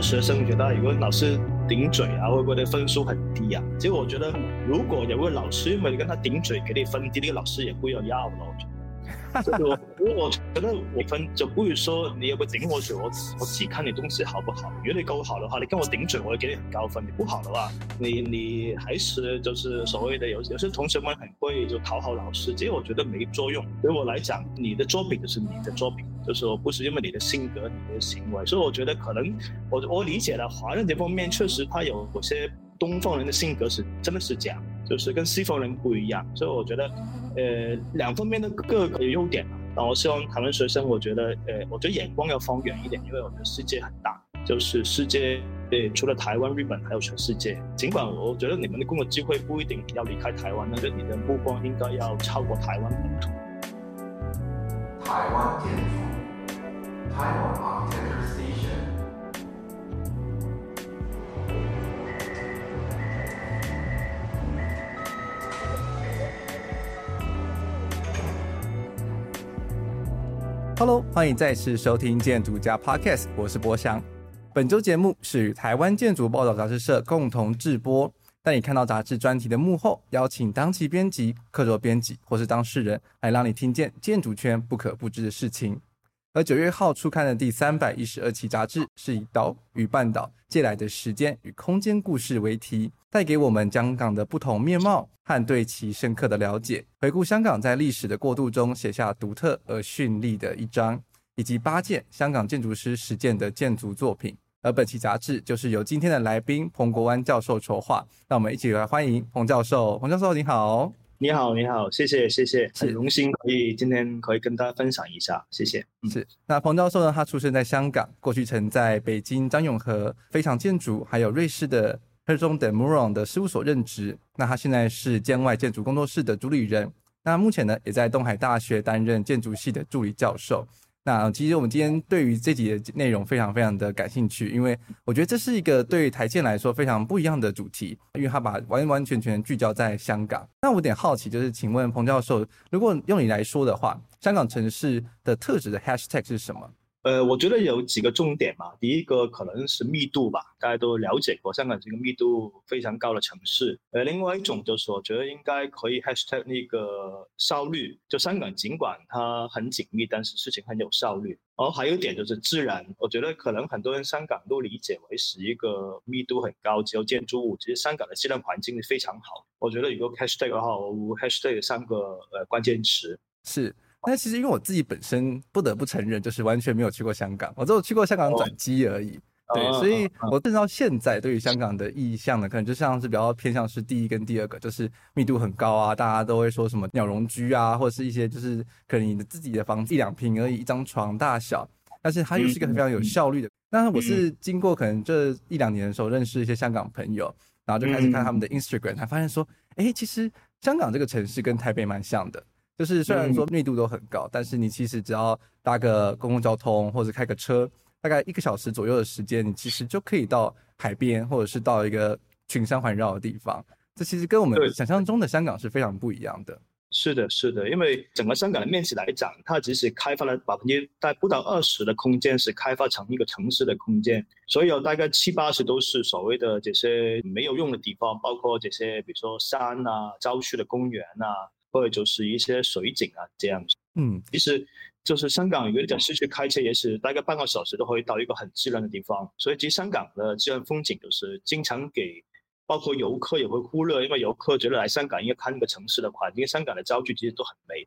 学生觉得，有个老师顶嘴啊，会不会分数很低啊。其实我觉得，如果有个老师因为你跟他顶嘴，给你分低，那个老师也不要要了。我我觉得我分就不如说你有个顶我嘴，我我只看你东西好不好。如果你够好的话，你跟我顶嘴，我会给你很高分。你不好的话，你你还是就是所谓的有有些同学们很会就讨好老师，其实我觉得没作用。对我来讲，你的作品就是你的作品，就是说不是因为你的性格、你的行为。所以我觉得可能我我理解了华人这方面确实他有有些东方人的性格是真的是这样，就是跟西方人不一样。所以我觉得。呃，两方面的各个优点嘛。但我希望台湾学生，我觉得，呃，我觉得眼光要放远一点，因为我们的世界很大，就是世界，呃，除了台湾、日本，还有全世界。尽管我觉得你们的工作机会不一定要离开台湾，但是你的目光应该要超过台湾本土。台湾建筑，台湾建筑。Hello，欢迎再次收听建筑家 Podcast，我是博翔。本周节目是与台湾建筑报道杂志社共同制播，带你看到杂志专题的幕后，邀请当期编辑、客座编辑或是当事人，来让你听见建筑圈不可不知的事情。而九月号出刊的第三百一十二期杂志，是以“岛与半岛借来的时间与空间故事”为题，带给我们香港的不同面貌和对其深刻的了解，回顾香港在历史的过渡中写下独特而绚丽的一章，以及八件香港建筑师实践的建筑作品。而本期杂志就是由今天的来宾彭国湾教授筹划，让我们一起来欢迎彭教授。彭教授，你好。你好，你好，谢谢，谢谢，很荣幸可以今天可以跟大家分享一下，谢谢。是，那彭教授呢？他出生在香港，过去曾在北京张永和非常建筑，还有瑞士的 h e r z o n & de Meuron 的事务所任职。那他现在是建外建筑工作室的主理人。那目前呢，也在东海大学担任建筑系的助理教授。那其实我们今天对于这集的内容非常非常的感兴趣，因为我觉得这是一个对于台建来说非常不一样的主题，因为他把完完全全聚焦在香港。那我有点好奇，就是请问彭教授，如果用你来说的话，香港城市的特质的 hashtag 是什么？呃，我觉得有几个重点嘛。第一个可能是密度吧，大家都了解过，香港是一个密度非常高的城市。呃，另外一种就是我觉得应该可以 hashtag 那个效率，就香港尽管它很紧密，但是事情很有效率。然后还有一点就是自然，我觉得可能很多人香港都理解为是一个密度很高只有建筑物，其实香港的自然环境是非常好。我觉得如果 hashtag 的话，我 hashtag 三个呃关键词是。但其实因为我自己本身不得不承认，就是完全没有去过香港，我只有去过香港转机而已。Oh. 对，所以我甚至到现在对于香港的印象呢，可能就像是比较偏向是第一跟第二个，就是密度很高啊，大家都会说什么鸟笼居啊，或者是一些就是可能你的自己的房子一两平而已，一张床大小，但是它又是一个非常有效率的。那、mm -hmm. 我是经过可能这一两年的时候认识一些香港朋友，然后就开始看他们的 Instagram，才发现说，哎，其实香港这个城市跟台北蛮像的。就是虽然说密度都很高，但是你其实只要搭个公共交通或者开个车，大概一个小时左右的时间，你其实就可以到海边或者是到一个群山环绕的地方。这其实跟我们想象中的香港是非常不一样的。是的，是的，因为整个香港的面积来讲，它只是开发了百分之大概不到二十的空间是开发成一个城市的空间，所以有大概七八十都是所谓的这些没有用的地方，包括这些比如说山啊、郊区的公园啊。或者就是一些水景啊，这样子。嗯，其实就是香港，如果你在市区开车，也是大概半个小时都可以到一个很自然的地方。所以其实香港的自然风景就是经常给，包括游客也会忽略，因为游客觉得来香港应该看一个城市的环境，因为香港的郊区其实都很美。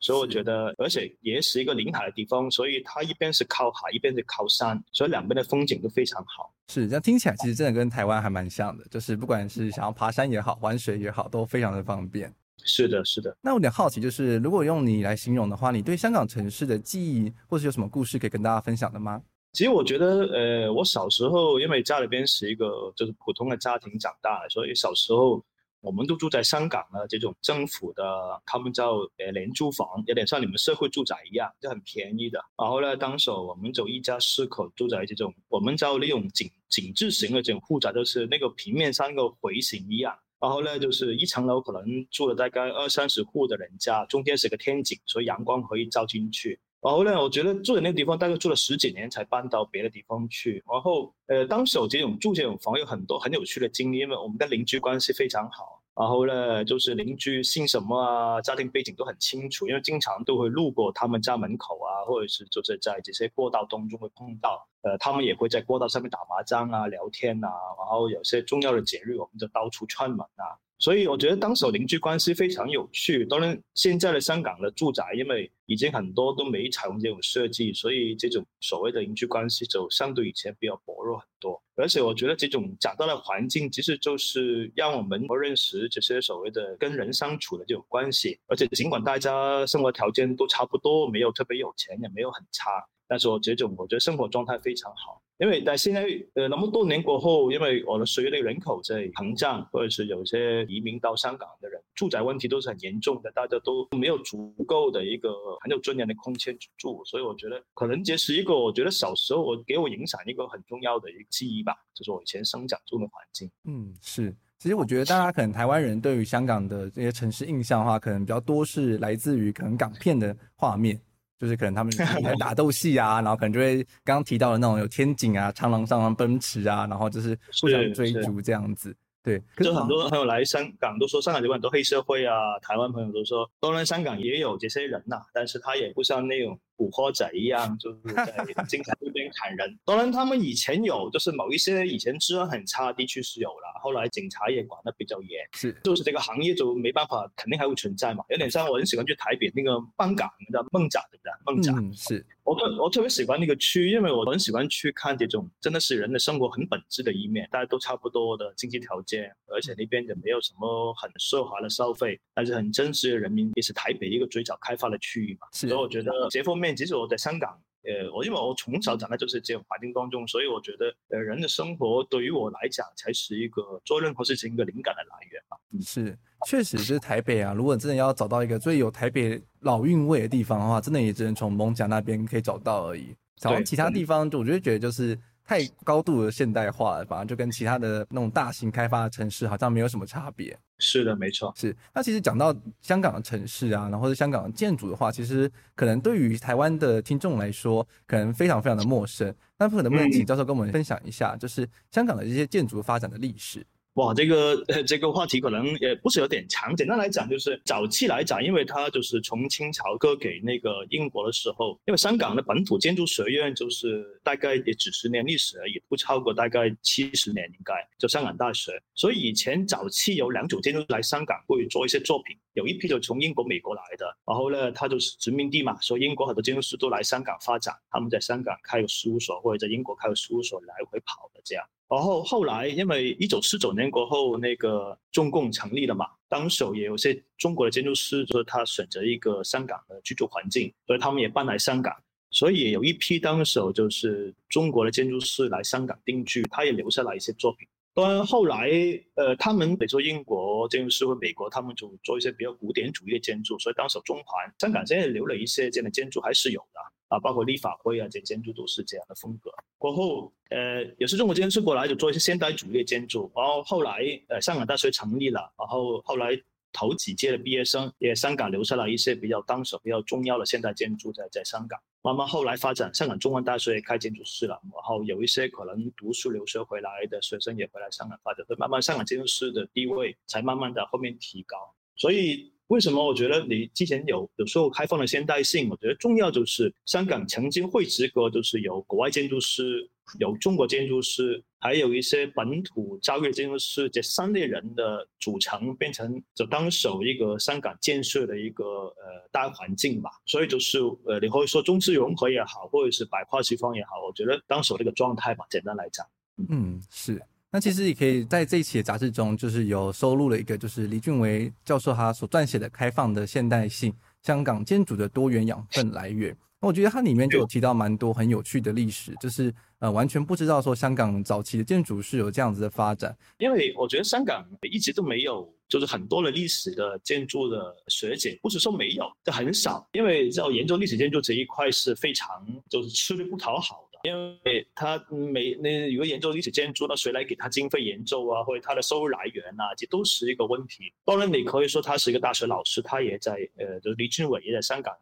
所以我觉得，而且也是一个临海的地方，所以它一边是靠海，一边是靠山，所以两边的风景都非常好。是，这样听起来其实真的跟台湾还蛮像的，就是不管是想要爬山也好，玩水也好，都非常的方便。是的，是的。那我有点好奇，就是如果用你来形容的话，你对香港城市的记忆，或是有什么故事可以跟大家分享的吗？其实我觉得，呃，我小时候因为家里边是一个就是普通的家庭长大，所以小时候我们都住在香港的这种政府的，他们叫呃廉租房，有点像你们社会住宅一样，就很便宜的。然后呢，当时我们就一家四口住在这种，我们叫那种井井字型的这种户宅，就是那个平面像一个回形一样。然后呢，就是一层楼可能住了大概二三十户的人家，中间是个天井，所以阳光可以照进去。然后呢，我觉得住的那个地方大概住了十几年才搬到别的地方去。然后，呃，当时我这种住这种房有很多很有趣的经历，因为我们跟邻居关系非常好。然后呢，就是邻居姓什么啊，家庭背景都很清楚，因为经常都会路过他们家门口啊，或者是就是在这些过道当中会碰到。呃，他们也会在过道上面打麻将啊、聊天啊。然后有些重要的节日，我们就到处串门啊。所以我觉得当时邻居关系非常有趣。当然，现在的香港的住宅，因为已经很多都没采用这种设计，所以这种所谓的邻居关系就相对以前比较薄弱很多。而且我觉得这种讲到的环境，其实就是让我们认识这些所谓的跟人相处的这种关系。而且尽管大家生活条件都差不多，没有特别有钱，也没有很差，但是我这种我觉得生活状态非常好。因为在现在呃那么多年过后，因为我的随着人口在膨胀，或者是有些移民到香港的人，住宅问题都是很严重的，大家都没有足够的一个很有尊严的空间去住，所以我觉得可能这是一个我觉得小时候我给我影响一个很重要的一个记忆吧，就是我以前生长中的环境。嗯，是，其实我觉得大家可能台湾人对于香港的这些城市印象的话，可能比较多是来自于可能港片的画面。就是可能他们在打斗戏啊，然后可能就会刚刚提到的那种有天井啊、长廊上奔驰啊，然后就是互相追逐这样子。对，就很多朋友来香港都说香港有很多黑社会啊，台湾朋友都说，当然香港也有这些人呐、啊，但是他也不像那种古惑仔一样，就是在经常路边砍人。当然他们以前有，就是某一些以前治安很差的地区是有了。后来警察也管得比较严，是，就是这个行业就没办法，肯定还会存在嘛。有点像我很喜欢去台北那个邦港，的梦展，对不对？艋舺、嗯、是我特我特别喜欢那个区，因为我很喜欢去看这种真的是人的生活很本质的一面，大家都差不多的经济条件，而且那边也没有什么很奢华的消费，但是很真实的人民，也是台北一个最早开发的区域嘛。是，所以我觉得这方面，其实我在香港。呃，我因为我从小长在就是这种环境当中，所以我觉得，呃，人的生活对于我来讲才是一个做任何事情一个灵感的来源吧。嗯，是，确实是台北啊。如果真的要找到一个最有台北老韵味的地方的话，真的也只能从艋舺那边可以找到而已。找其他地方，我就觉得就是。太高度的现代化了，反而就跟其他的那种大型开发的城市好像没有什么差别。是的，没错。是。那其实讲到香港的城市啊，然后是香港的建筑的话，其实可能对于台湾的听众来说，可能非常非常的陌生。那可能不能请教授跟我们分享一下，就是香港的这些建筑发展的历史？哇，这个呃，这个话题可能也不是有点长。简单来讲，就是早期来讲，因为它就是从清朝割给那个英国的时候，因为香港的本土建筑学院就是大概也几十年历史而已，不超过大概七十年应该，就香港大学。所以以前早期有两种建筑来香港会做一些作品，有一批就从英国、美国来的，然后呢，它就是殖民地嘛，所以英国很多建筑师都来香港发展，他们在香港开个事务所或者在英国开个事务所来回跑这样。然后后来，因为一九四九年过后，那个中共成立了嘛，当时也有些中国的建筑师，就是他选择一个香港的居住环境，所以他们也搬来香港。所以有一批当时就是中国的建筑师来香港定居，他也留下来一些作品。当然后来，呃，他们比如说英国建筑师或美国，他们就做一些比较古典主义的建筑，所以当时中环、香港现在留了一些这样的建筑还是有的。啊，包括立法会啊，这建筑都是这样的风格。过后，呃，也是中国建筑师过来就做一些现代主义建筑。然后后来，呃，香港大学成立了，然后后来头几届的毕业生也香港留下了一些比较当时比较重要的现代建筑在在香港。慢慢后来发展，香港中文大学也开建筑师了，然后有一些可能读书留学回来的学生也回来香港发展，慢慢香港建筑师的地位才慢慢的后面提高。所以。为什么我觉得你之前有有时候开放的现代性？我觉得重要就是香港曾经汇集过，就是有国外建筑师，有中国建筑师，还有一些本土教育建筑师，这三类人的组成，变成就当时一个香港建设的一个呃大环境吧。所以就是呃，你可以说中西融合也好，或者是百花齐放也好，我觉得当时这个状态吧，简单来讲，嗯，是。那其实也可以在这一期的杂志中，就是有收录了一个，就是李俊维教授他所撰写的《开放的现代性：香港建筑的多元养分来源》。那我觉得它里面就有提到蛮多很有趣的历史，就是呃完全不知道说香港早期的建筑是有这样子的发展。因为我觉得香港一直都没有，就是很多的历史的建筑的学姐，不是说没有，就很少。因为要研究历史建筑这一块是非常就是吃力不讨好。因为他没那如果研究历史建筑，那谁来给他经费研究啊？或者他的收入来源啊，这都是一个问题。当然，你可以说他是一个大学老师，他也在呃，就李俊伟也在香港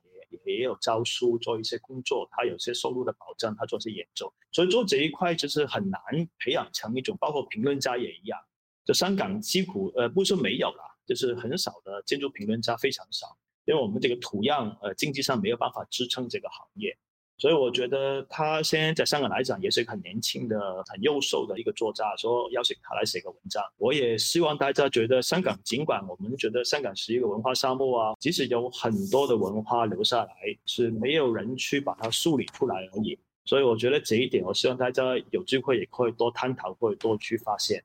也也有教书，做一些工作，他有些收入的保障，他做些研究。所以做这一块就是很难培养成一种，包括评论家也一样。就香港几乎呃不是说没有啦，就是很少的建筑评论家非常少，因为我们这个土壤呃经济上没有办法支撑这个行业。所以我觉得他现在在香港来讲也是一个很年轻的、很优秀的一个作家，说邀请他来写个文章。我也希望大家觉得香港，尽管我们觉得香港是一个文化沙漠啊，即使有很多的文化留下来，是没有人去把它梳理出来而已。所以我觉得这一点，我希望大家有机会也可以多探讨，或者多去发现。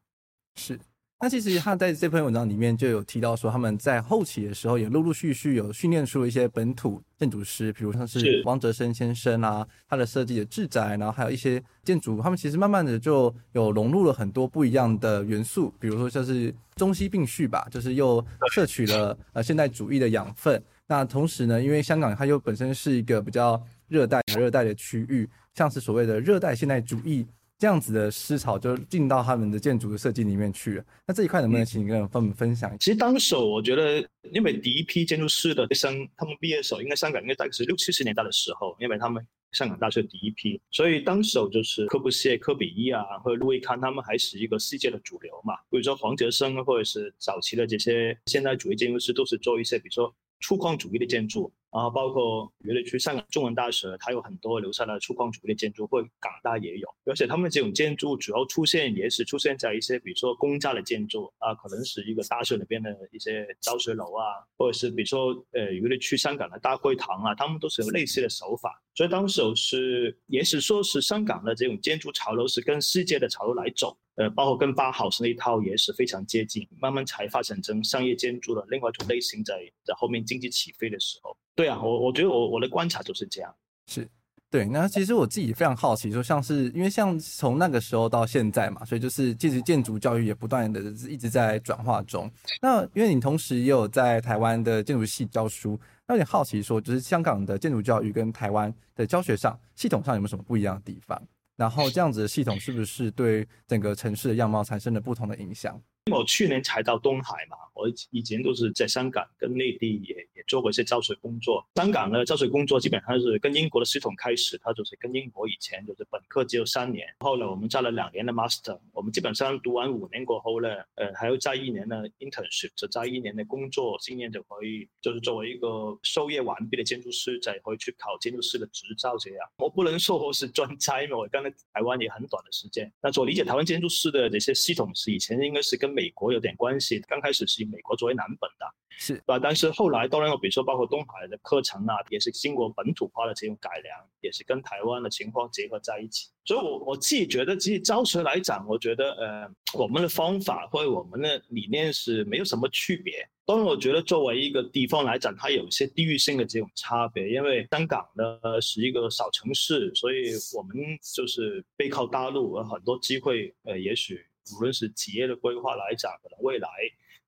是。那其实他在这篇文章里面就有提到说，他们在后期的时候也陆陆续续有训练出一些本土建筑师，比如像是汪哲生先生啊，他的设计的住宅，然后还有一些建筑，他们其实慢慢的就有融入了很多不一样的元素，比如说像是中西并蓄吧，就是又摄取了呃现代主义的养分。那同时呢，因为香港它又本身是一个比较热带热带的区域，像是所谓的热带现代主义。这样子的思潮就进到他们的建筑的设计里面去了。那这一块能不能请你跟我们分享一下？其实当时我觉得，因为第一批建筑师的生，他们毕业的时候，应该香港应该大概是六七十年代的时候，因为他们香港大学第一批，所以当时就是柯布谢、科比意啊，或者路易康，他们还是一个世界的主流嘛。比如说黄泽生，或者是早期的这些现代主义建筑师，都是做一些比如说粗犷主义的建筑。然后包括原来去香港中文大学，它有很多留下的粗犷主义建筑，或港大也有。而且他们这种建筑主要出现也是出现在一些比如说公家的建筑啊，可能是一个大学里边的一些教学楼啊，或者是比如说呃原来去香港的大会堂啊，他们都是有类似的手法。所以当时是也是说是香港的这种建筑潮流是跟世界的潮流来走。呃，包括跟八豪斯那一套也是非常接近，慢慢才发展成商业建筑的另外一种类型在，在后面经济起飞的时候。对啊，我我觉得我我的观察就是这样。是，对。那其实我自己非常好奇，说像是因为像从那个时候到现在嘛，所以就是其实建筑教育也不断的一直在转化中。那因为你同时也有在台湾的建筑系教书，那有点好奇说，就是香港的建筑教育跟台湾的教学上系统上有没有什么不一样的地方？然后这样子的系统是不是对整个城市的样貌产生了不同的影响？我去年才到东海嘛，我以前都是在香港跟内地也也。做过一些教学工作，香港的教学工作基本上是跟英国的系统开始，它就是跟英国以前就是本科只有三年，后来我们加了两年的 master，我们基本上读完五年过后呢，呃，还要加一年的 internship，就加一年的工作经验就可以，就是作为一个授业完毕的建筑师，再回去考建筑师的执照这样。我不能说我是专家，因为我刚来台湾也很短的时间。那我理解台湾建筑师的这些系统是以前应该是跟美国有点关系，刚开始是美国作为蓝本的。是，吧？但是后来，当然，我比如说，包括东海的课程啊，也是经过本土化的这种改良，也是跟台湾的情况结合在一起。所以我，我我自己觉得，其实教学来讲，我觉得，呃，我们的方法或者我们的理念是没有什么区别。当然，我觉得作为一个地方来讲，它有一些地域性的这种差别，因为香港呢是一个小城市，所以我们就是背靠大陆，有很多机会，呃，也许无论是企业的规划来讲，可能未来。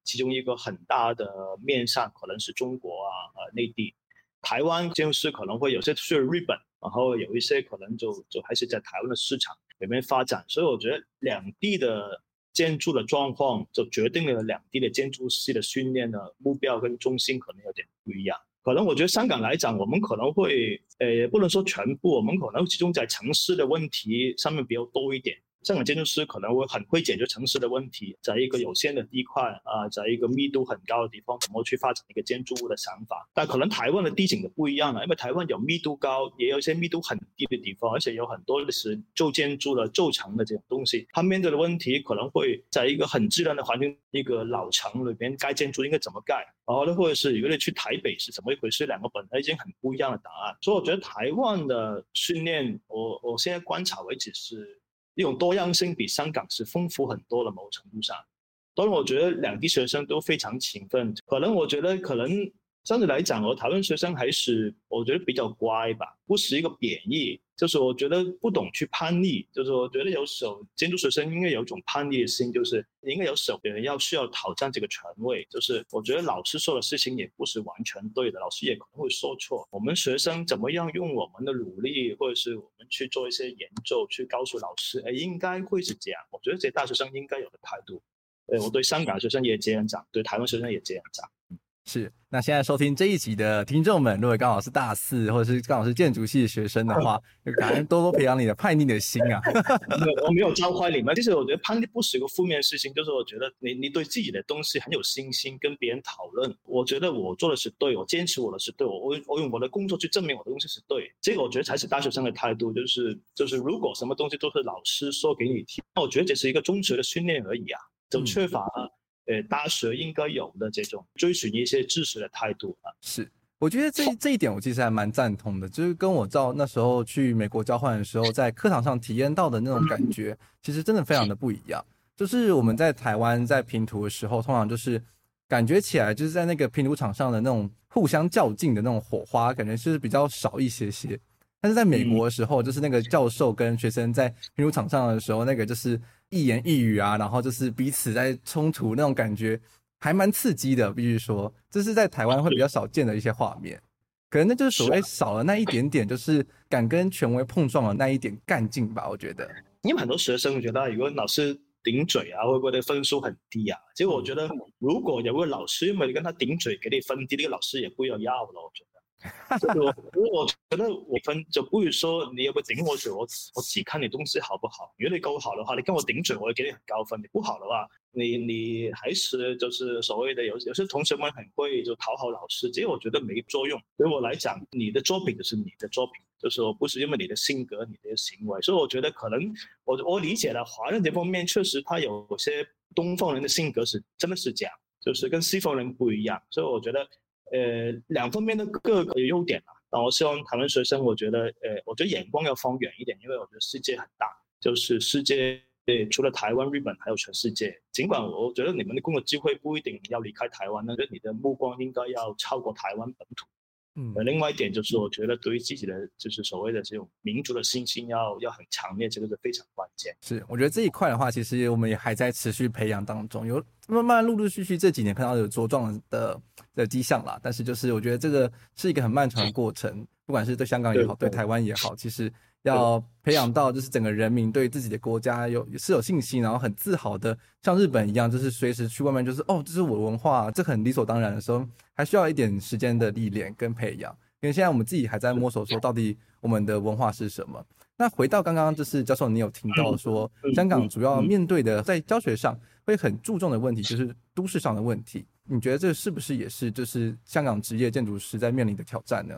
其中一个很大的面向可能是中国啊，呃，内地、台湾建筑师可能会有些去日本，然后有一些可能就就还是在台湾的市场里面发展。所以我觉得两地的建筑的状况就决定了两地的建筑师的训练的目标跟中心可能有点不一样。可能我觉得香港来讲，我们可能会，呃，不能说全部，我们可能集中在城市的问题上面比较多一点。香港建筑师可能会很会解决城市的问题，在一个有限的地块啊，在一个密度很高的地方，怎么去发展一个建筑物的想法。但可能台湾的地景就不一样了，因为台湾有密度高，也有一些密度很低的地方，而且有很多的是旧建筑的旧城的这种东西。他面对的问题可能会在一个很自然的环境，一个老城里边盖建筑应该怎么盖，然后呢，或者是如果去台北是怎么一回事，两个本来已经很不一样的答案。所以我觉得台湾的训练，我我现在观察为止是。一种多样性比香港是丰富很多的，某程度上。当然，我觉得两地学生都非常勤奋。可能我觉得，可能相对来讲，我台湾学生还是我觉得比较乖吧，不是一个贬义，就是我觉得不懂去叛逆。就是我觉得有时候建筑学生应该有一种叛逆的心，就是应该有时候要需要挑战这个权威。就是我觉得老师说的事情也不是完全对的，老师也可能会说错。我们学生怎么样用我们的努力，或者是我们去做一些研究，去告诉老师，哎，应该会是这样。我觉得这大学生应该有的态度。对，我对香港学生也这样讲，对台湾学生也这样讲。是，那现在收听这一集的听众们，如果刚好是大四或者是刚好是建筑系的学生的话，就感恩多多培养你的叛逆的心啊！我没有教坏你们，其实我觉得叛逆不是一个负面的事情，就是我觉得你你对自己的东西很有信心，跟别人讨论，我觉得我做的是对，我坚持我的是对，我我我用我的工作去证明我的东西是对，这个我觉得才是大学生的态度，就是就是如果什么东西都是老师说给你听，那我觉得这是一个中学的训练而已啊。就缺乏了，呃，大学应该有的这种追寻一些知识的态度啊。是，我觉得这这一点我其实还蛮赞同的，就是跟我到那时候去美国交换的时候，在课堂上体验到的那种感觉，其实真的非常的不一样。就是我们在台湾在拼图的时候，通常就是感觉起来就是在那个拼图场上的那种互相较劲的那种火花，感觉就是比较少一些些。但是在美国的时候，就是那个教授跟学生在拼图场上的时候，那个就是。一言一语啊，然后就是彼此在冲突那种感觉，还蛮刺激的。必须说，这是在台湾会比较少见的一些画面。可能那就是所谓少了那一点点，就是敢跟权威碰撞的那一点干劲吧。我觉得，因为很多学生我觉得，如果老师顶嘴啊，会不会分数很低啊？结果我觉得，如果有个老师因为你跟他顶嘴，给你分低，那个老师也不要要了。我觉得。我我觉得我分就不如说你有个顶我嘴，我我只看你东西好不好。如果你够好的话，你跟我顶嘴，我会给你很高分。你不好的话，你你还是就是所谓的有有些同学们很会就讨好老师，这个我觉得没作用。对我来讲，你的作品就是你的作品，就是说不是因为你的性格、你的行为。所以我觉得可能我我理解了华人这方面确实他有些东方人的性格是真的是这样，就是跟西方人不一样。所以我觉得。呃，两方面的各个优点啊。然后希望台湾学生，我觉得，呃，我觉得眼光要放远一点，因为我觉得世界很大，就是世界除了台湾、日本，还有全世界。尽管我觉得你们的工作机会不一定要离开台湾，但是你的目光应该要超过台湾本土。嗯，另外一点就是，我觉得对于自己的就是所谓的这种民族的信心要要很强烈，这个是非常关键。是，我觉得这一块的话，其实我们也还在持续培养当中，有慢慢陆陆续续这几年看到有茁壮的的迹象啦。但是就是我觉得这个是一个很漫长的过程，不管是对香港也好，对台湾也好，其实。要培养到就是整个人民对自己的国家有是有信心，然后很自豪的，像日本一样，就是随时去外面就是哦，这是我的文化，这很理所当然的时候，还需要一点时间的历练跟培养。因为现在我们自己还在摸索，说到底我们的文化是什么。那回到刚刚就是教授，你有听到说香港主要面对的在教学上会很注重的问题，就是都市上的问题。你觉得这是不是也是就是香港职业建筑师在面临的挑战呢？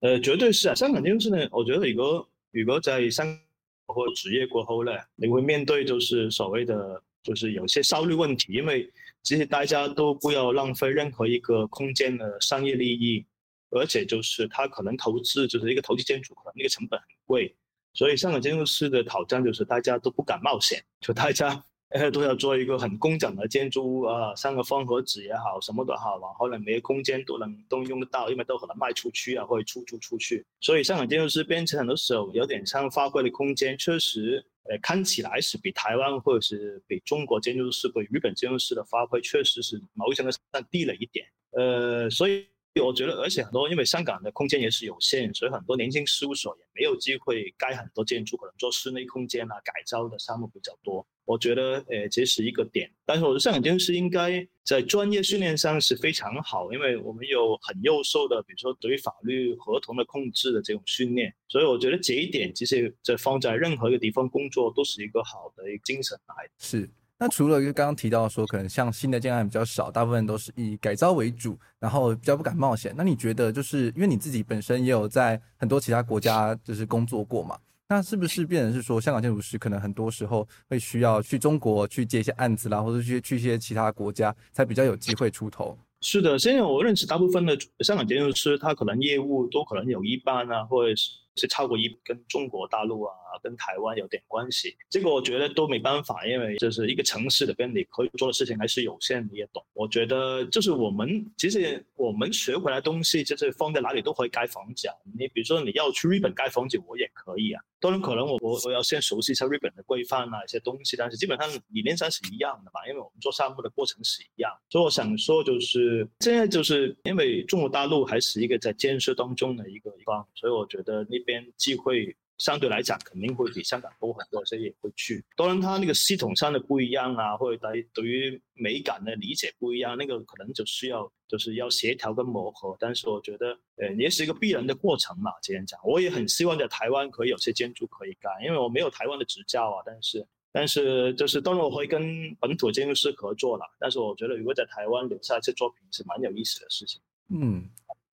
呃，绝对是啊，香港建筑师呢，我觉得一个。如果在香港或职业过后呢，你会面对就是所谓的就是有些效率问题，因为其实大家都不要浪费任何一个空间的商业利益，而且就是他可能投资就是一个投机建筑，可能那个成本很贵，所以香港建筑师的挑战就是大家都不敢冒险，就大家。呃，都要做一个很工整的建筑物啊，像个方盒子也好，什么都好，然后呢，每个空间都能都用得到，因为都可能卖出去啊，或者出租出去。所以香港建筑师变成很多时候有点像发挥的空间，确实，呃，看起来是比台湾或者是比中国建筑师或日本建筑师的发挥，确实是某一程度上低了一点。呃，所以我觉得，而且很多因为香港的空间也是有限，所以很多年轻事务所也没有机会盖很多建筑，可能做室内空间啊改造的项目比较多。我觉得，呃，这是一个点。但是，我觉得香港建筑师应该在专业训练上是非常好，因为我们有很优秀的，比如说对于法律合同的控制的这种训练。所以，我觉得这一点其实在放在任何一个地方工作都是一个好的一个精神来。是。那除了刚刚提到说，可能像新的建案比较少，大部分都是以改造为主，然后比较不敢冒险。那你觉得，就是因为你自己本身也有在很多其他国家就是工作过嘛？那是不是变成是说，香港建筑师可能很多时候会需要去中国去接一些案子啦，或者去去一些其他国家，才比较有机会出头？是的，现在我认识大部分的香港建筑师，他可能业务都可能有一半啊，或者是是超过一跟中国大陆啊跟台湾有点关系。这个我觉得都没办法，因为就是一个城市里边你可以做的事情还是有限，你也懂。我觉得就是我们其实我们学回来东西，就是放在哪里都可以盖房子啊。你比如说你要去日本盖房子，我也可以啊。当然可能我我我要先熟悉一下日本的规范啊一些东西，但是基本上理念上是一样的吧，因为我们做项目的过程是一样。所以我想说就是现在就是因为中国大陆还是一个在建设当中的一个地方，所以我觉得那边机会。相对来讲，肯定会比香港多很多，所以也会去。当然，它那个系统上的不一样啊，或者对对于美感的理解不一样，那个可能就需要就是要协调跟磨合。但是我觉得，呃，也是一个必然的过程嘛。这样讲，我也很希望在台湾可以有些建筑可以盖，因为我没有台湾的执照啊。但是，但是就是当然我会跟本土建筑师合作了。但是我觉得，如果在台湾留下一些作品，是蛮有意思的事情。嗯。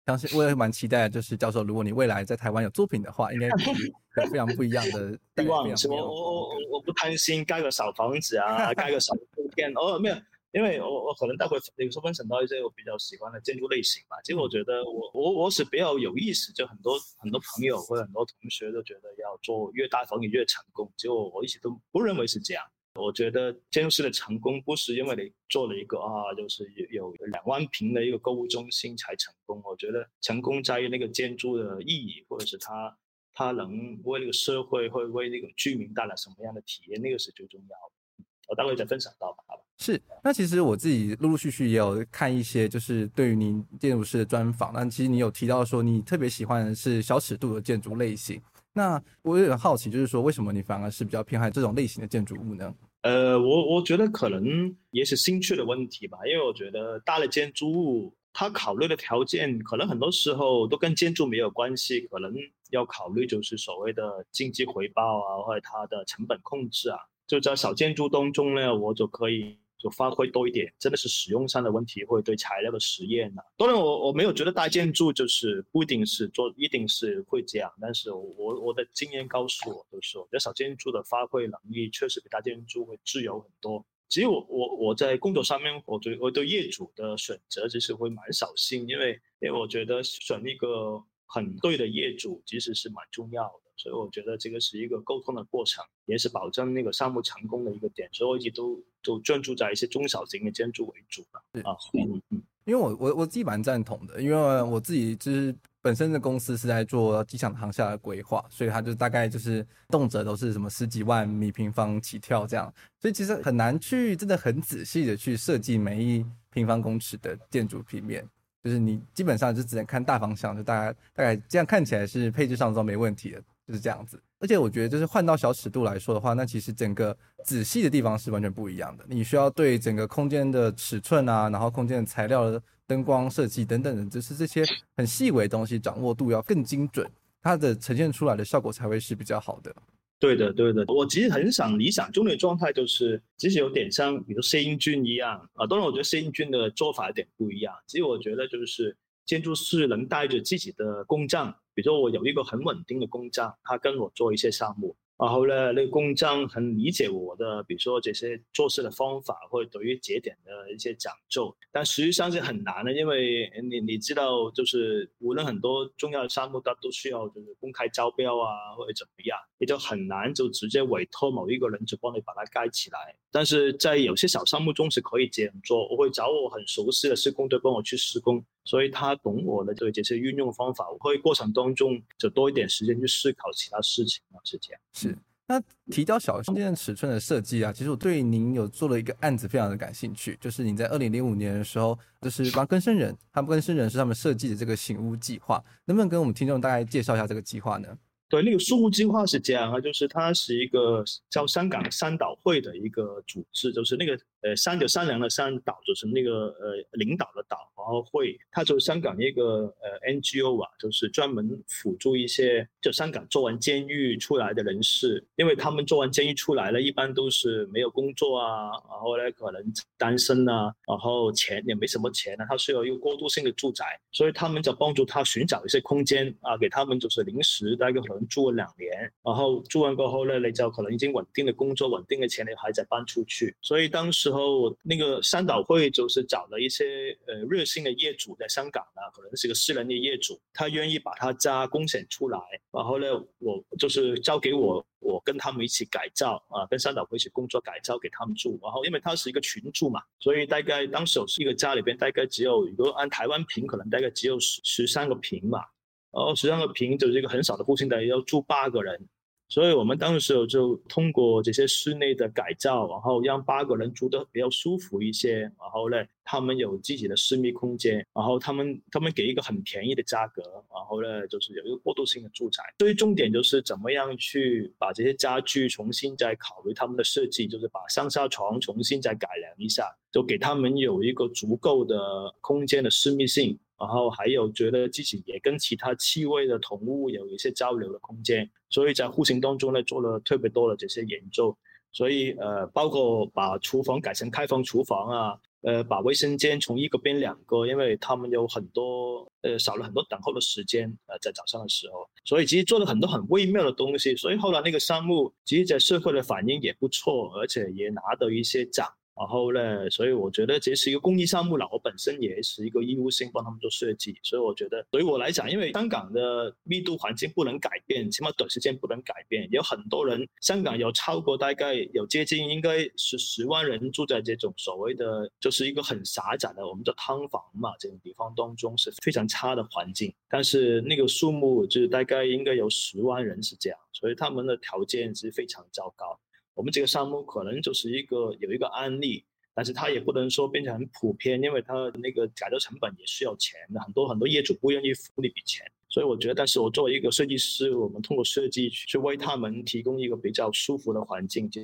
相信我也蛮期待，就是教授，如果你未来在台湾有作品的话，应该 是非常不一样的。希望我我我我不贪心盖个小房子啊，盖个小 店哦，没有，因为我我可能待会有时候分享到一些我比较喜欢的建筑类型吧。其实我觉得我我我是比较有意思，就很多很多朋友或者很多同学都觉得要做越大房子越成功，结果我一直都不认为是这样。我觉得建筑师的成功不是因为你做了一个啊，就是有有两万平的一个购物中心才成功。我觉得成功在于那个建筑的意义，或者是它它能为那个社会会为那个居民带来什么样的体验，那个是最重要的。我待会再分享到吧。是，那其实我自己陆陆续续也有看一些，就是对于您建筑师的专访。那其实你有提到说，你特别喜欢的是小尺度的建筑类型。那我有点好奇，就是说为什么你反而是比较偏爱这种类型的建筑物呢？呃，我我觉得可能也是兴趣的问题吧，因为我觉得大的建筑物，它考虑的条件可能很多时候都跟建筑没有关系，可能要考虑就是所谓的经济回报啊，或者它的成本控制啊，就在小建筑当中呢，我就可以。就发挥多一点，真的是使用上的问题，或者对材料的实验呢、啊？当然我，我没有觉得大建筑就是不一定是做，一定是会这样。但是我我我的经验告诉我，就是我觉得小建筑的发挥能力确实比大建筑会自由很多。其实我我我在工作上面，我对我对业主的选择其实会蛮小心，因为因为我觉得选一个很对的业主其实是蛮重要的。所以我觉得这个是一个沟通的过程，也是保证那个项目成功的一个点。所以我一直都都专注在一些中小型的建筑为主吧。是啊，嗯嗯，因为我我我自己蛮赞同的，因为我自己就是本身的公司是在做机场航厦的规划，所以它就大概就是动辄都是什么十几万米平方起跳这样，所以其实很难去真的很仔细的去设计每一平方公尺的建筑平面。就是你基本上就只能看大方向，就大概大概这样看起来是配置上都没问题的，就是这样子。而且我觉得，就是换到小尺度来说的话，那其实整个仔细的地方是完全不一样的。你需要对整个空间的尺寸啊，然后空间的材料的灯光设计等等的，就是这些很细微的东西掌握度要更精准，它的呈现出来的效果才会是比较好的。对的，对的，我其实很想理想中的状态就是，其实有点像，比如谢英俊一样啊。当然，我觉得谢英俊的做法有点不一样。其实我觉得就是建筑师能带着自己的工匠，比如说我有一个很稳定的工匠，他跟我做一些项目。然后呢，那个工匠很理解我的，比如说这些做事的方法，或者对于节点的一些讲究，但实际上是很难的，因为你你知道，就是无论很多重要的项目，它都需要就是公开招标啊，或者怎么样，也就很难就直接委托某一个人去帮你把它盖起来。但是在有些小项目中是可以这样做，我会找我很熟悉的施工队帮我去施工。所以他懂我的这个解释运用方法，我会过程当中就多一点时间去思考其他事情啊，是这样。是。那提到小空间尺寸的设计啊，其实我对您有做了一个案子非常的感兴趣，就是您在二零零五年的时候，就是帮更生人，他们更生人是他们设计的这个醒屋计划，能不能跟我们听众大概介绍一下这个计划呢？对，那个树屋计划是这样啊，就是它是一个叫香港三岛会的一个组织，就是那个呃三就善良的三岛，就是那个呃领导的岛。然后会，他就是香港一个呃 NGO 啊，就是专门辅助一些就香港做完监狱出来的人士，因为他们做完监狱出来了，一般都是没有工作啊，然后呢可能单身啊，然后钱也没什么钱啊，他需要一个过渡性的住宅，所以他们就帮助他寻找一些空间啊，给他们就是临时大概可住了两年，然后住完过后呢，你就可能已经稳定的工作、稳定的钱，你还在搬出去，所以当时候那个三岛会就是找了一些呃热心。的业主在香港呢，可能是个私人的业主，他愿意把他家贡献出来，然后呢，我就是交给我。我跟他们一起改造啊，跟三岛会一起工作改造给他们住。然后因为他是一个群住嘛，所以大概当时是一个家里边大概只有，如果按台湾平可能大概只有十十三个平嘛，然后十三个平就是一个很少的户型，的要住八个人。所以我们当时就通过这些室内的改造，然后让八个人住得比较舒服一些。然后呢，他们有自己的私密空间，然后他们他们给一个很便宜的价格，然后呢，就是有一个过渡性的住宅。所以重点就是怎么样去把这些家具重新再考虑他们的设计，就是把上下床重新再改良一下，就给他们有一个足够的空间的私密性。然后还有觉得自己也跟其他气味的同物有一些交流的空间，所以在户型当中呢做了特别多的这些研究，所以呃包括把厨房改成开放厨房啊，呃把卫生间从一个变两个，因为他们有很多呃少了很多等候的时间呃在早上的时候，所以其实做了很多很微妙的东西，所以后来那个项目其实在社会的反应也不错，而且也拿到一些奖。然后呢，所以我觉得这是一个公益项目了。我本身也是一个义务性帮他们做设计，所以我觉得对于我来讲，因为香港的密度环境不能改变，起码短时间不能改变。有很多人，香港有超过大概有接近应该是十万人住在这种所谓的就是一个很狭窄的我们叫汤房嘛这种地方当中是非常差的环境。但是那个数目就是大概应该有十万人是这样，所以他们的条件是非常糟糕。我们这个项目可能就是一个有一个案例，但是它也不能说变成很普遍，因为它的那个改造成本也需要钱的，很多很多业主不愿意付那笔钱，所以我觉得，但是我作为一个设计师，我们通过设计去为他们提供一个比较舒服的环境，其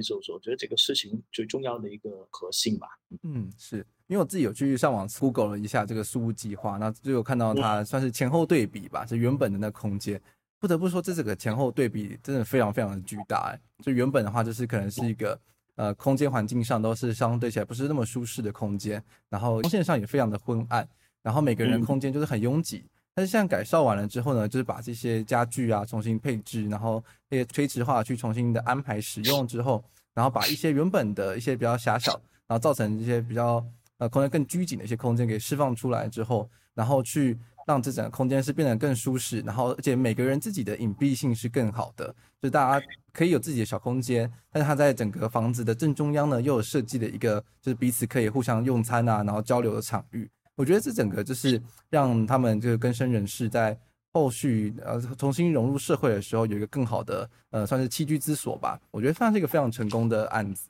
实我觉得这个事情最重要的一个核心吧。嗯，是因为我自己有去上网 Google 了一下这个书屋计划，那就有看到它算是前后对比吧，是原本的那空间。不得不说，这整个前后对比真的非常非常的巨大哎！就原本的话，就是可能是一个呃空间环境上都是相对起来不是那么舒适的空间，然后光线上也非常的昏暗，然后每个人空间就是很拥挤。但是现在改造完了之后呢，就是把这些家具啊重新配置，然后那些垂直化去重新的安排使用之后，然后把一些原本的一些比较狭小，然后造成一些比较呃空间更拘谨的一些空间给释放出来之后，然后去。让这整个空间是变得更舒适，然后而且每个人自己的隐蔽性是更好的，就大家可以有自己的小空间，但是它在整个房子的正中央呢，又有设计了一个就是彼此可以互相用餐啊，然后交流的场域。我觉得这整个就是让他们这个更生人士在后续呃重新融入社会的时候有一个更好的呃算是栖居之所吧。我觉得算是一个非常成功的案子。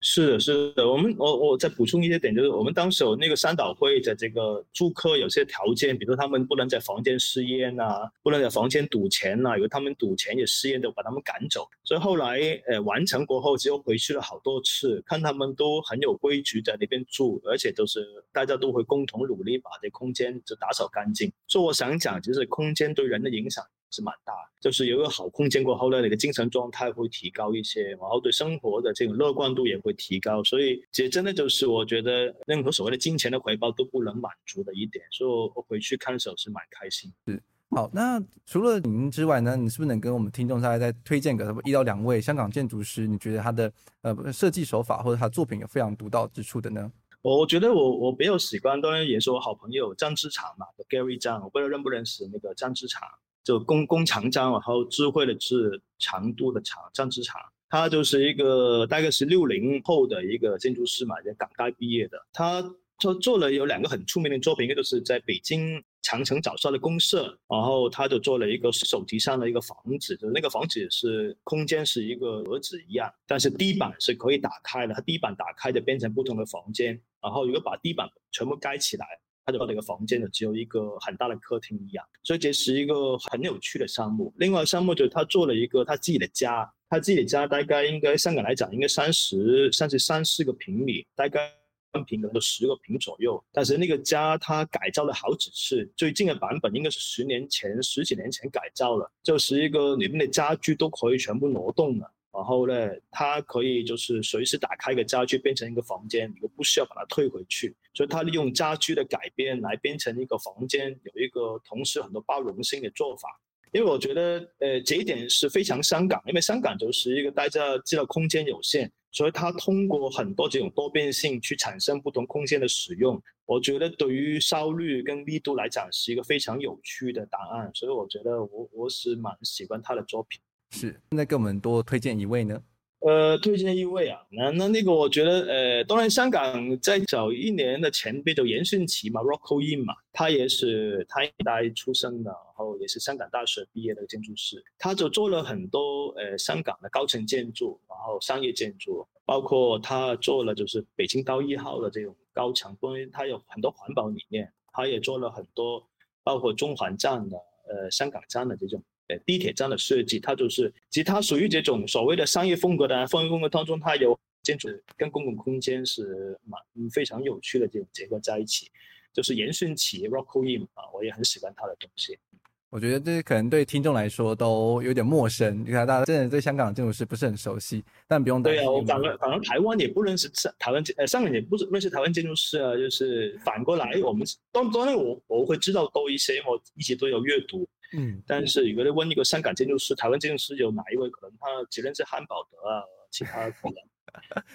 是的，是的，我们我我再补充一些点，就是我们当时有那个三岛会的这个住客有些条件，比如说他们不能在房间吸烟啊，不能在房间赌钱啊，有他们赌钱也吸烟，就把他们赶走。所以后来呃完成过后，只有回去了好多次，看他们都很有规矩在那边住，而且都是大家都会共同努力把这空间就打扫干净。所以我想讲，其实空间对人的影响。是蛮大，就是有一个好空间过后呢，你的精神状态会提高一些，然后对生活的这种乐观度也会提高。所以，其实真的就是我觉得任何所谓的金钱的回报都不能满足的一点。所以我回去看的时候是蛮开心。是，好，那除了您之外呢，你是不是能跟我们听众大概再推荐个一到两位香港建筑师？你觉得他的呃设计手法或者他作品有非常独到之处的呢？我觉得我我比较喜欢，当然也是我好朋友张之长嘛，Gary 张，我不知道认不认识那个张之长。就工工长张，然后智慧的智，长度的长，张之长，他就是一个大概是六零后的一个建筑师嘛，在港大毕业的。他做做了有两个很出名的作品，一个就是在北京长城早上的公社，然后他就做了一个手提上的一个房子，就那个房子是空间是一个盒子一样，但是地板是可以打开的，它地板打开就变成不同的房间，然后如果把地板全部盖起来。他的那个房间呢，只有一个很大的客厅一样，所以这是一个很有趣的项目。另外项目就是他做了一个他自己的家，他自己的家大概应该香港来讲应该三十、三十三四个平米，大概分平可能十个平左右。但是那个家他改造了好几次，最近的版本应该是十年前、十几年前改造了，就是一个里面的家具都可以全部挪动了。然后呢，它可以就是随时打开一个家具变成一个房间，你都不需要把它退回去。所以它利用家居的改变来变成一个房间，有一个同时很多包容性的做法。因为我觉得，呃，这一点是非常香港，因为香港就是一个大家知道空间有限，所以它通过很多这种多变性去产生不同空间的使用。我觉得对于效率跟密度来讲是一个非常有趣的答案。所以我觉得我我是蛮喜欢他的作品。是，现在给我们多推荐一位呢？呃，推荐一位啊，那那那个我觉得，呃，当然香港在早一年的前辈就严迅奇嘛，Rocco Yin 嘛，他也是他一代出生的，然后也是香港大学毕业的建筑师，他就做了很多呃香港的高层建筑，然后商业建筑，包括他做了就是北京道一号的这种高层，因为他有很多环保理念，他也做了很多包括中环站的，呃香港站的这种。呃，地铁站的设计，它就是，其实它属于这种所谓的商业风格的商业风格当中，它有建筑跟公共空间是蛮非常有趣的这种结合在一起，就是严迅奇 Rocco Yin 啊，我也很喜欢他的东西。我觉得这可能对听众来说都有点陌生，你看大家真的对香港的建筑师不是很熟悉，但不用担心。对啊，我反而反而台湾也不认识台湾呃，香港也不认识台湾建筑师啊，就是反过来，我们当当然我我会知道多一些，我一直都有阅读。嗯，但是如果你问一个香港建筑师、台湾建筑师有哪一位，可能他只认识汉宝德啊，其他可能。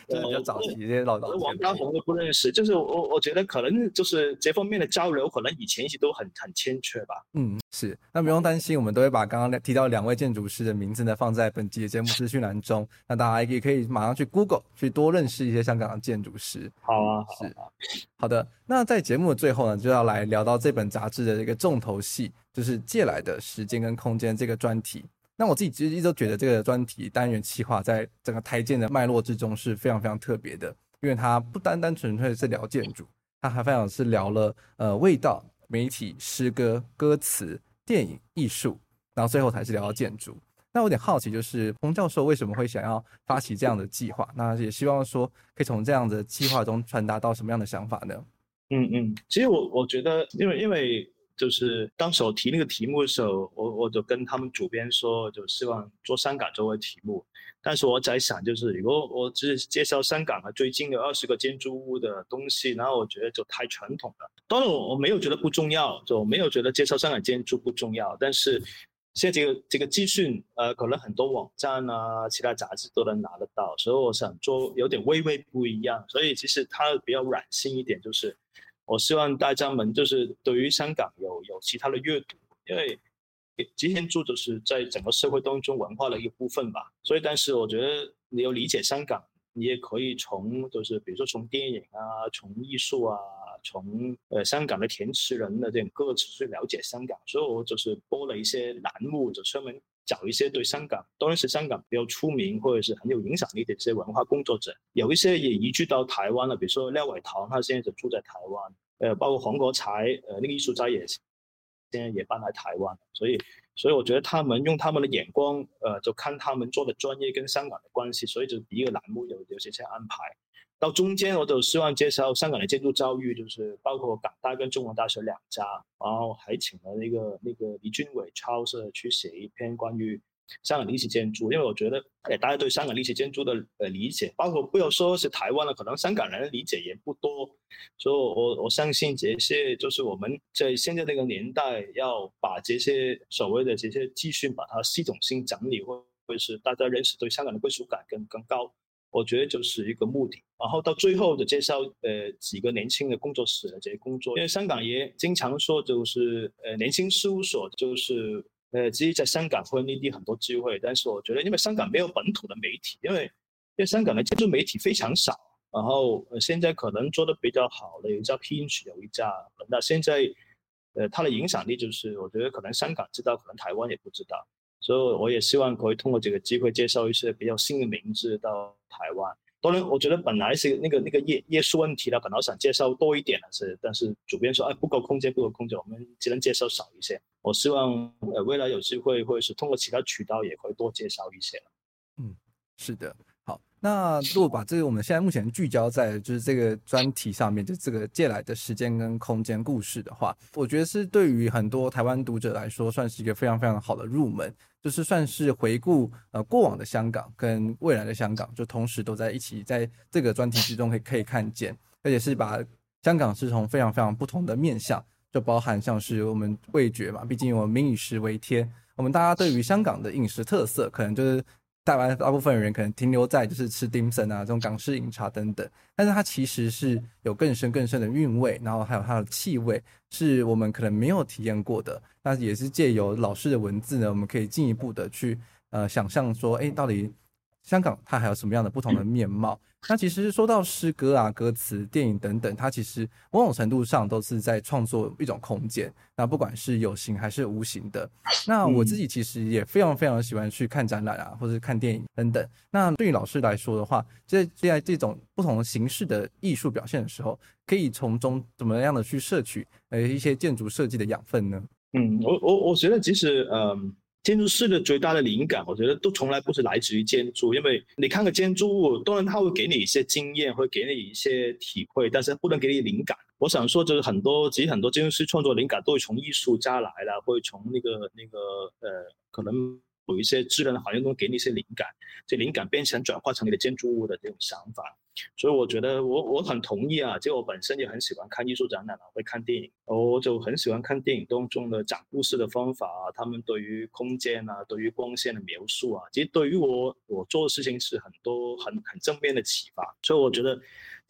对，比较早期这些老老王家红都不认识，就是我我觉得可能就是这方面的交流，可能以前一直都很很欠缺吧。嗯，是，那不用担心，我们都会把刚刚提到两位建筑师的名字呢放在本集的节目资讯栏中，那大家也可以马上去 Google 去多认识一些香港的建筑师。好啊，是啊，好的。那在节目的最后呢，就要来聊到这本杂志的一个重头戏，就是借来的时间跟空间这个专题。那我自己其实一直都觉得这个专题单元企划在整个台建的脉络之中是非常非常特别的，因为它不单单纯粹是聊建筑，它还非常是聊了呃味道、媒体、诗歌、歌词、电影、艺术，然后最后才是聊到建筑。那我有点好奇，就是彭教授为什么会想要发起这样的计划？那也希望说可以从这样的计划中传达到什么样的想法呢？嗯嗯，其实我我觉得，因为因为。就是当时我提那个题目的时候，我我就跟他们主编说，就希望做香港作为题目。但是我在想，就是如果我只是介绍香港和最近的二十个建筑物的东西，然后我觉得就太传统了。当然我我没有觉得不重要，就没有觉得介绍香港建筑不重要。但是现在这个这个资讯，呃，可能很多网站啊、其他杂志都能拿得到，所以我想做有点微微不一样。所以其实它比较软性一点，就是。我希望大家们就是对于香港有有其他的阅读，因为建筑就是在整个社会当中文化的一部分吧。所以，但是我觉得你要理解香港，你也可以从就是比如说从电影啊，从艺术啊，从呃香港的填词人的这种歌词去了解香港。所以我就是播了一些栏目，就专门找一些对香港，当然是香港比较出名或者是很有影响力的一些文化工作者，有一些也移居到台湾了，比如说廖伟棠，他现在就住在台湾。呃，包括黄国才，呃，那个艺术家也现在也搬来台湾，所以，所以我觉得他们用他们的眼光，呃，就看他们做的专业跟香港的关系，所以就第一个栏目有有些些安排。到中间，我都希望介绍香港的建筑教育，就是包括港大跟中文大学两家，然后还请了那个那个李俊伟超是去写一篇关于。香港历史建筑，因为我觉得，哎，大家对香港历史建筑的呃理解，包括不要说是台湾了，可能香港人的理解也不多，所以我我相信这些就是我们在现在这个年代要把这些所谓的这些资讯，把它系统性整理，或或是大家认识对香港的归属感更更高，我觉得就是一个目的。然后到最后的介绍呃几个年轻的工作室的这些工作，因为香港也经常说就是呃年轻事务所就是。呃，其实在香港会内地很多机会，但是我觉得，因为香港没有本土的媒体，因为因为香港的建筑媒体非常少，然后呃，现在可能做的比较好的有一家 Pinch，有一家，那现在呃，它的影响力就是，我觉得可能香港知道，可能台湾也不知道，所以我也希望可以通过这个机会介绍一些比较新的名字到台湾。当然，我觉得本来是那个那个页页数问题的，本来想介绍多一点的是，但是主编说，哎，不够空间，不够空间，我们只能介绍少一些。我希望呃未来有机会，或者是通过其他渠道，也可以多介绍一些。嗯，是的。好，那如果把这个我们现在目前聚焦在就是这个专题上面，就这个借来的时间跟空间故事的话，我觉得是对于很多台湾读者来说，算是一个非常非常好的入门。就是算是回顾呃过往的香港跟未来的香港，就同时都在一起，在这个专题之中可以可以看见，而且是把香港是从非常非常不同的面向，就包含像是我们味觉嘛，毕竟我们民以食为天，我们大家对于香港的饮食特色，可能就是。台湾大部分人可能停留在就是吃丁森啊这种港式饮茶等等，但是它其实是有更深更深的韵味，然后还有它的气味是我们可能没有体验过的。那也是借由老师的文字呢，我们可以进一步的去呃想象说，哎，到底香港它还有什么样的不同的面貌？那其实说到诗歌啊、歌词、电影等等，它其实某种程度上都是在创作一种空间。那不管是有形还是无形的，那我自己其实也非常非常喜欢去看展览啊，或者看电影等等。那对于老师来说的话，在在这种不同形式的艺术表现的时候，可以从中怎么样的去摄取呃一些建筑设计的养分呢？嗯，我我我觉得其实嗯。建筑师的最大的灵感，我觉得都从来不是来自于建筑，因为你看个建筑物，当然它会给你一些经验，会给你一些体会，但是不能给你灵感。我想说，就是很多其实很多建筑师创作灵感都会从艺术家来了，会从那个那个呃，可能有一些自然的环境中给你一些灵感，这灵感变成转化成你的建筑物的这种想法。所以我觉得我我很同意啊，就我本身也很喜欢看艺术展览啊，会看电影，我就很喜欢看电影当中的讲故事的方法啊，他们对于空间啊，对于光线的描述啊，其实对于我我做的事情是很多很很正面的启发。所以我觉得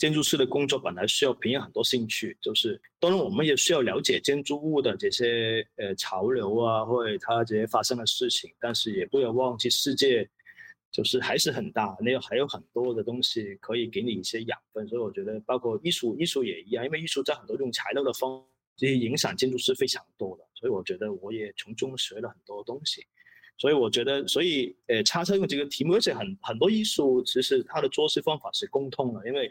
建筑师的工作本来需要培养很多兴趣，就是当然我们也需要了解建筑物的这些呃潮流啊，或者它这些发生的事情，但是也不要忘记世界。就是还是很大，那个还有很多的东西可以给你一些养分，所以我觉得包括艺术，艺术也一样，因为艺术在很多用材料的方，这些影响建筑师非常多的，所以我觉得我也从中学了很多东西，所以我觉得，所以呃，叉车用这个题目，而且很很多艺术其实它的做事方法是共通的，因为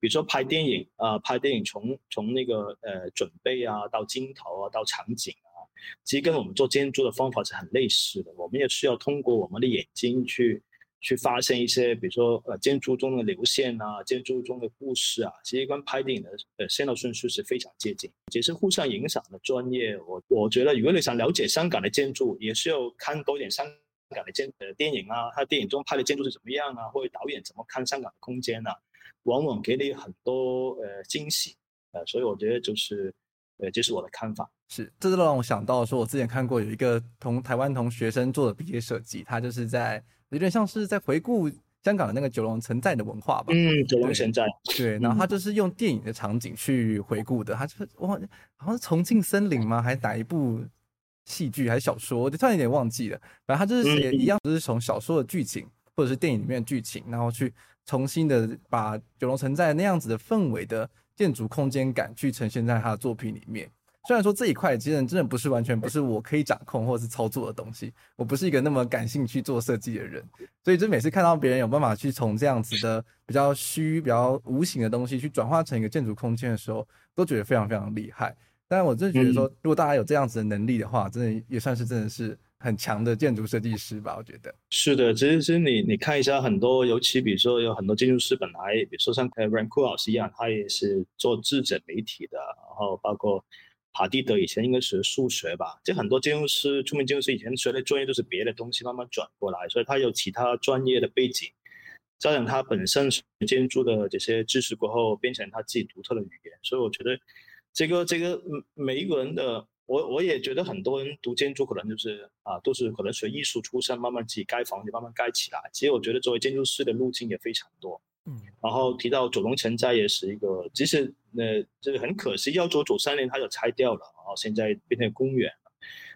比如说拍电影啊、呃，拍电影从从那个呃准备啊，到镜头啊，到场景啊，其实跟我们做建筑的方法是很类似的，我们也需要通过我们的眼睛去。去发现一些，比如说呃建筑中的流线啊，建筑中的故事啊，其实跟拍电影的呃先后顺序是非常接近，也是互相影响的专业。我我觉得，如果你想了解香港的建筑，也是要看多点香港的建呃电影啊，他电影中拍的建筑是怎么样啊，或者导演怎么看香港的空间啊，往往给你很多呃惊喜。呃，所以我觉得就是呃这是我的看法。是，这就让我想到说，我之前看过有一个同台湾同学生做的毕业设计，他就是在。有点像是在回顾香港的那个九龙城寨的文化吧。嗯，九龙城寨。对，然后他就是用电影的场景去回顾的。他就是哇，好像是重庆森林吗？还是哪一部戏剧还是小说？我就突然有点忘记了。反正他就是也一样，就是从小说的剧情或者是电影里面的剧情，然后去重新的把九龙城寨那样子的氛围的建筑空间感去呈现在他的作品里面。虽然说这一块其实真的不是完全不是我可以掌控或者是操作的东西，我不是一个那么感兴趣做设计的人，所以就每次看到别人有办法去从这样子的比较虚、比较无形的东西去转化成一个建筑空间的时候，都觉得非常非常厉害。但是我真的觉得说，如果大家有这样子的能力的话，真的也算是真的是很强的建筑设计师吧？我觉得是的，其实你你看一下很多，尤其比如说有很多建筑师本来，比如说像呃 Ranku 老师一样，他也是做智者媒体的，然后包括。帕蒂德以前应该学数学吧，就很多建筑师，出名建筑师以前学的专业都是别的东西，慢慢转过来，所以他有其他专业的背景，加上他本身建筑的这些知识过后，变成他自己独特的语言。所以我觉得，这个这个每一个人的，我我也觉得很多人读建筑可能就是啊，都是可能学艺术出身，慢慢自己盖房子，慢慢盖起来。其实我觉得作为建筑师的路径也非常多。嗯，然后提到九龙城寨也是一个，其实呃，这个很可惜，要做九三年它就拆掉了，然后现在变成公园了。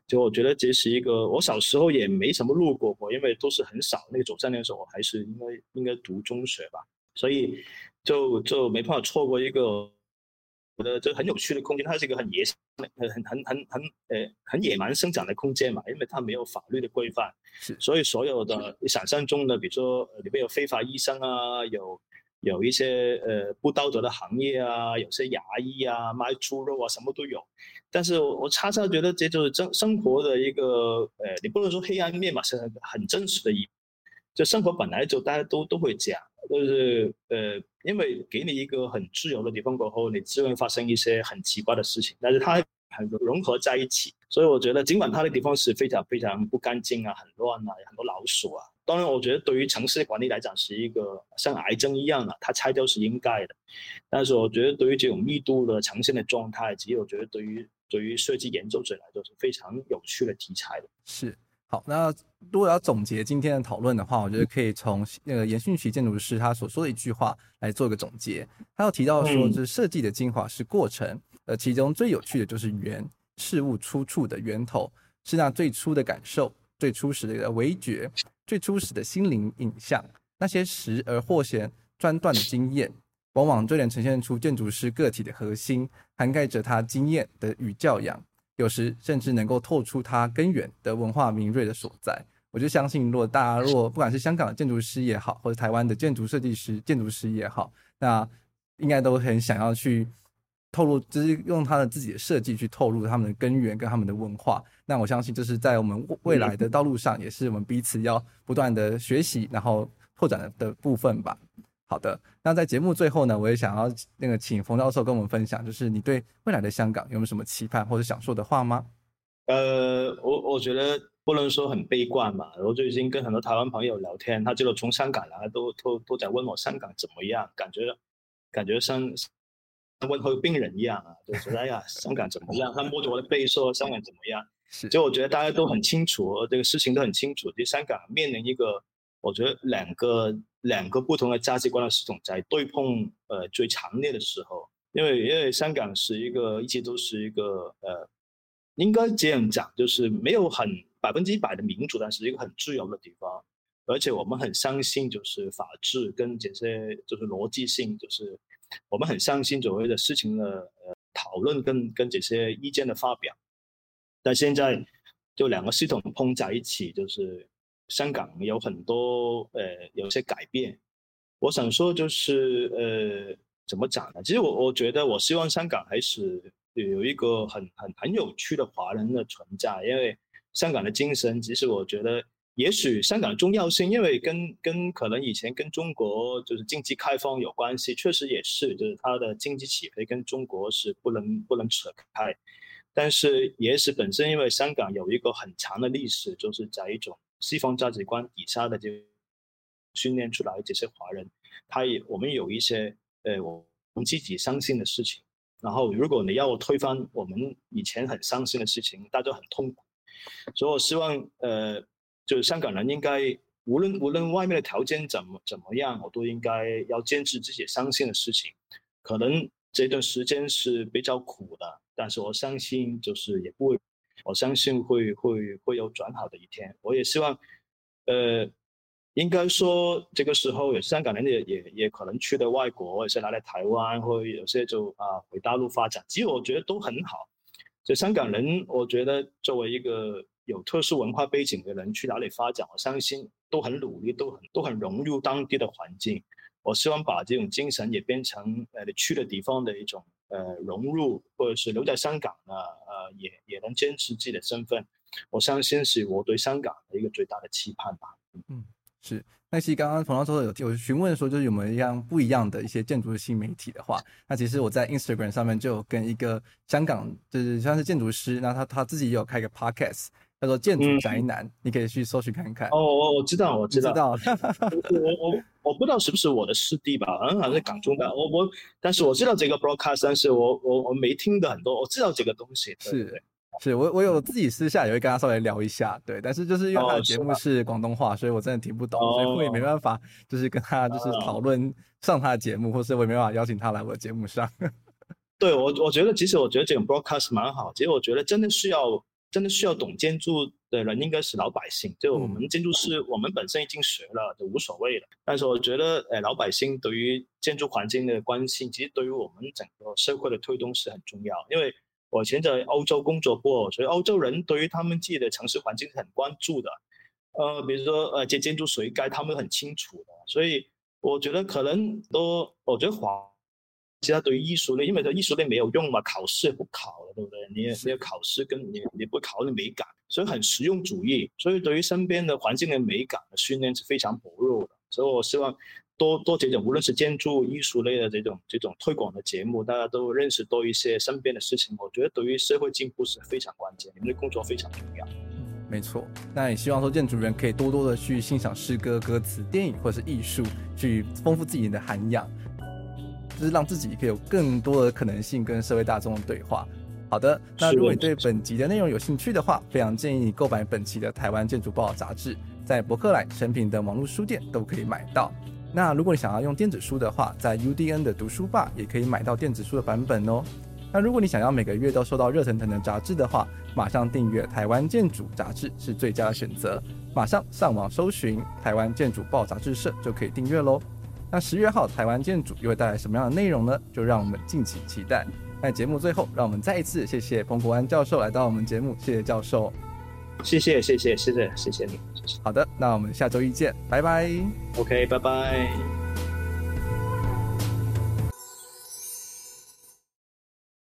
就我觉得这是一个，我小时候也没什么路过过，因为都是很少。那个九三年的时候，我还是应该应该读中学吧，所以就就没办法错过一个，我的这很有趣的空间。它是一个很野、很很很很很呃很野蛮生长的空间嘛，因为它没有法律的规范。所以所有的想象中的，比如说里面有非法医生啊，有有一些呃不道德的行业啊，有些牙医啊，卖猪肉啊，什么都有。但是我我常常觉得这就是生生活的一个呃，你不能说黑暗面嘛，是很很真实的一。就生活本来就大家都都会讲，就是呃，因为给你一个很自由的地方过后，你自然发生一些很奇怪的事情，但是它。很融合在一起，所以我觉得尽管它的地方是非常非常不干净啊，很乱啊，很多老鼠啊。当然，我觉得对于城市管理来讲是一个像癌症一样啊，它拆掉是应该的。但是我觉得对于这种密度的呈现的状态，其实我觉得对于对于设计研究者来说是非常有趣的题材的。是，好，那如果要总结今天的讨论的话，我觉得可以从那个严迅奇建筑师他所说的一句话来做一个总结。他有提到说，就是设计的精华是过程。呃，其中最有趣的就是源，事物出处的源头是那最初的感受，最初始的味觉，最初始的心灵影像，那些时而或显专断的经验，往往最能呈现出建筑师个体的核心，涵盖着他经验的与教养，有时甚至能够透出它根源的文化敏锐的所在。我就相信，如果大家如果不管是香港的建筑师也好，或者台湾的建筑设计师、建筑师也好，那应该都很想要去透露，就是用他的自己的设计去透露他们的根源跟他们的文化。那我相信，这是在我们未来的道路上，也是我们彼此要不断的学习，然后拓展的部分吧。好的，那在节目最后呢，我也想要那个请冯教授跟我们分享，就是你对未来的香港有没有什么期盼或者想说的话吗？呃，我我觉得。不能说很悲观嘛，我最近跟很多台湾朋友聊天，他就从香港来，都都都在问我香港怎么样，感觉感觉像问候病人一样啊，就觉得哎呀，香港怎么样？他摸着我的背说香港怎么样？是，就我觉得大家都很清楚，这个事情都很清楚，就香港面临一个，我觉得两个两个不同的价值观的系统在对碰，呃，最强烈的时候，因为因为香港是一个一直都是一个呃，应该这样讲，就是没有很。百分之一百的民主，但是一个很自由的地方，而且我们很相信就是法治跟这些就是逻辑性，就是我们很相信所谓的事情的呃讨论跟跟这些意见的发表。但现在就两个系统碰在一起，就是香港有很多呃有些改变。我想说就是呃怎么讲呢？其实我我觉得我希望香港还是有一个很很很有趣的华人的存在，因为。香港的精神，其实我觉得，也许香港的重要性，因为跟跟可能以前跟中国就是经济开放有关系，确实也是，就是它的经济起飞跟中国是不能不能扯开。但是也是本身，因为香港有一个很长的历史，就是在一种西方价值观底下的就训练出来这些华人，他也我们有一些呃我们自己相信的事情，然后如果你要推翻我们以前很相信的事情，大家很痛苦。所以，我希望，呃，就是香港人应该，无论无论外面的条件怎么怎么样，我都应该要坚持自己相信的事情。可能这段时间是比较苦的，但是我相信，就是也不会，我相信会会会有转好的一天。我也希望，呃，应该说这个时候有香港人也也也可能去的外国，或者是来了台湾，或有些就啊回大陆发展，其实我觉得都很好。就香港人，我觉得作为一个有特殊文化背景的人去哪里发展，我相信都很努力，都很都很融入当地的环境。我希望把这种精神也变成呃去的地方的一种呃融入，或者是留在香港呢，呃也也能坚持自己的身份。我相信是我对香港的一个最大的期盼吧。嗯，是。那其实刚刚冯教授有有询问说，就是有没有一样不一样的一些建筑的新媒体的话，那其实我在 Instagram 上面就有跟一个香港就是像是建筑师，那他他自己也有开个 podcast，叫做建筑宅男，嗯、你可以去搜寻看看。哦，我我知道，我知道，知道我我 我不知道是不是我的师弟吧？好像好像是港中的。我我，但是我知道这个 broadcast，但是我我我没听的很多，我知道这个东西。是。是我我有自己私下也会跟他稍微聊一下，对，但是就是因为他的节目是广东话，所以我真的听不懂，所以我也没办法就是跟他就是讨论上他的节目，或是我也没办法邀请他来我的节目上。对我我觉得其实我觉得这种 broadcast 蛮好，其实我觉得真的需要真的需要懂建筑的人应该是老百姓，就我们建筑师我们本身已经学了就无所谓了，但是我觉得呃老百姓对于建筑环境的关心，其实对于我们整个社会的推动是很重要，因为。我以前在欧洲工作过，所以欧洲人对于他们自己的城市环境是很关注的。呃，比如说呃，这建筑谁盖，他们很清楚的。所以我觉得可能都，我觉得华，其他对于艺术类，因为这艺术类没有用嘛，考试也不考了，对不对？你也没有考试，跟你你不考你美感，所以很实用主义。所以对于身边的环境的美感的训练是非常薄弱的。所以我希望。多多这种，无论是建筑艺术类的这种这种推广的节目，大家都认识多一些身边的事情，我觉得对于社会进步是非常关键。你们的工作非常重要。嗯，没错。那也希望说建筑人可以多多的去欣赏诗歌、歌词、电影或者是艺术，去丰富自己的涵养，就是让自己可以有更多的可能性跟社会大众的对话。好的，那如果你对本集的内容有兴趣的话，非常建议你购买本期的《台湾建筑报》杂志，在博客来、成品等网络书店都可以买到。那如果你想要用电子书的话，在 UDN 的读书吧也可以买到电子书的版本哦。那如果你想要每个月都收到热腾腾的杂志的话，马上订阅《台湾建筑》杂志是最佳的选择。马上上网搜寻《台湾建筑报杂志社》就可以订阅喽。那十月号《台湾建筑》又会带来什么样的内容呢？就让我们敬请期待。那节目最后，让我们再一次谢谢彭国安教授来到我们节目，谢谢教授。谢谢谢谢谢谢谢谢你。好的，那我们下周一见，拜拜。OK，拜拜。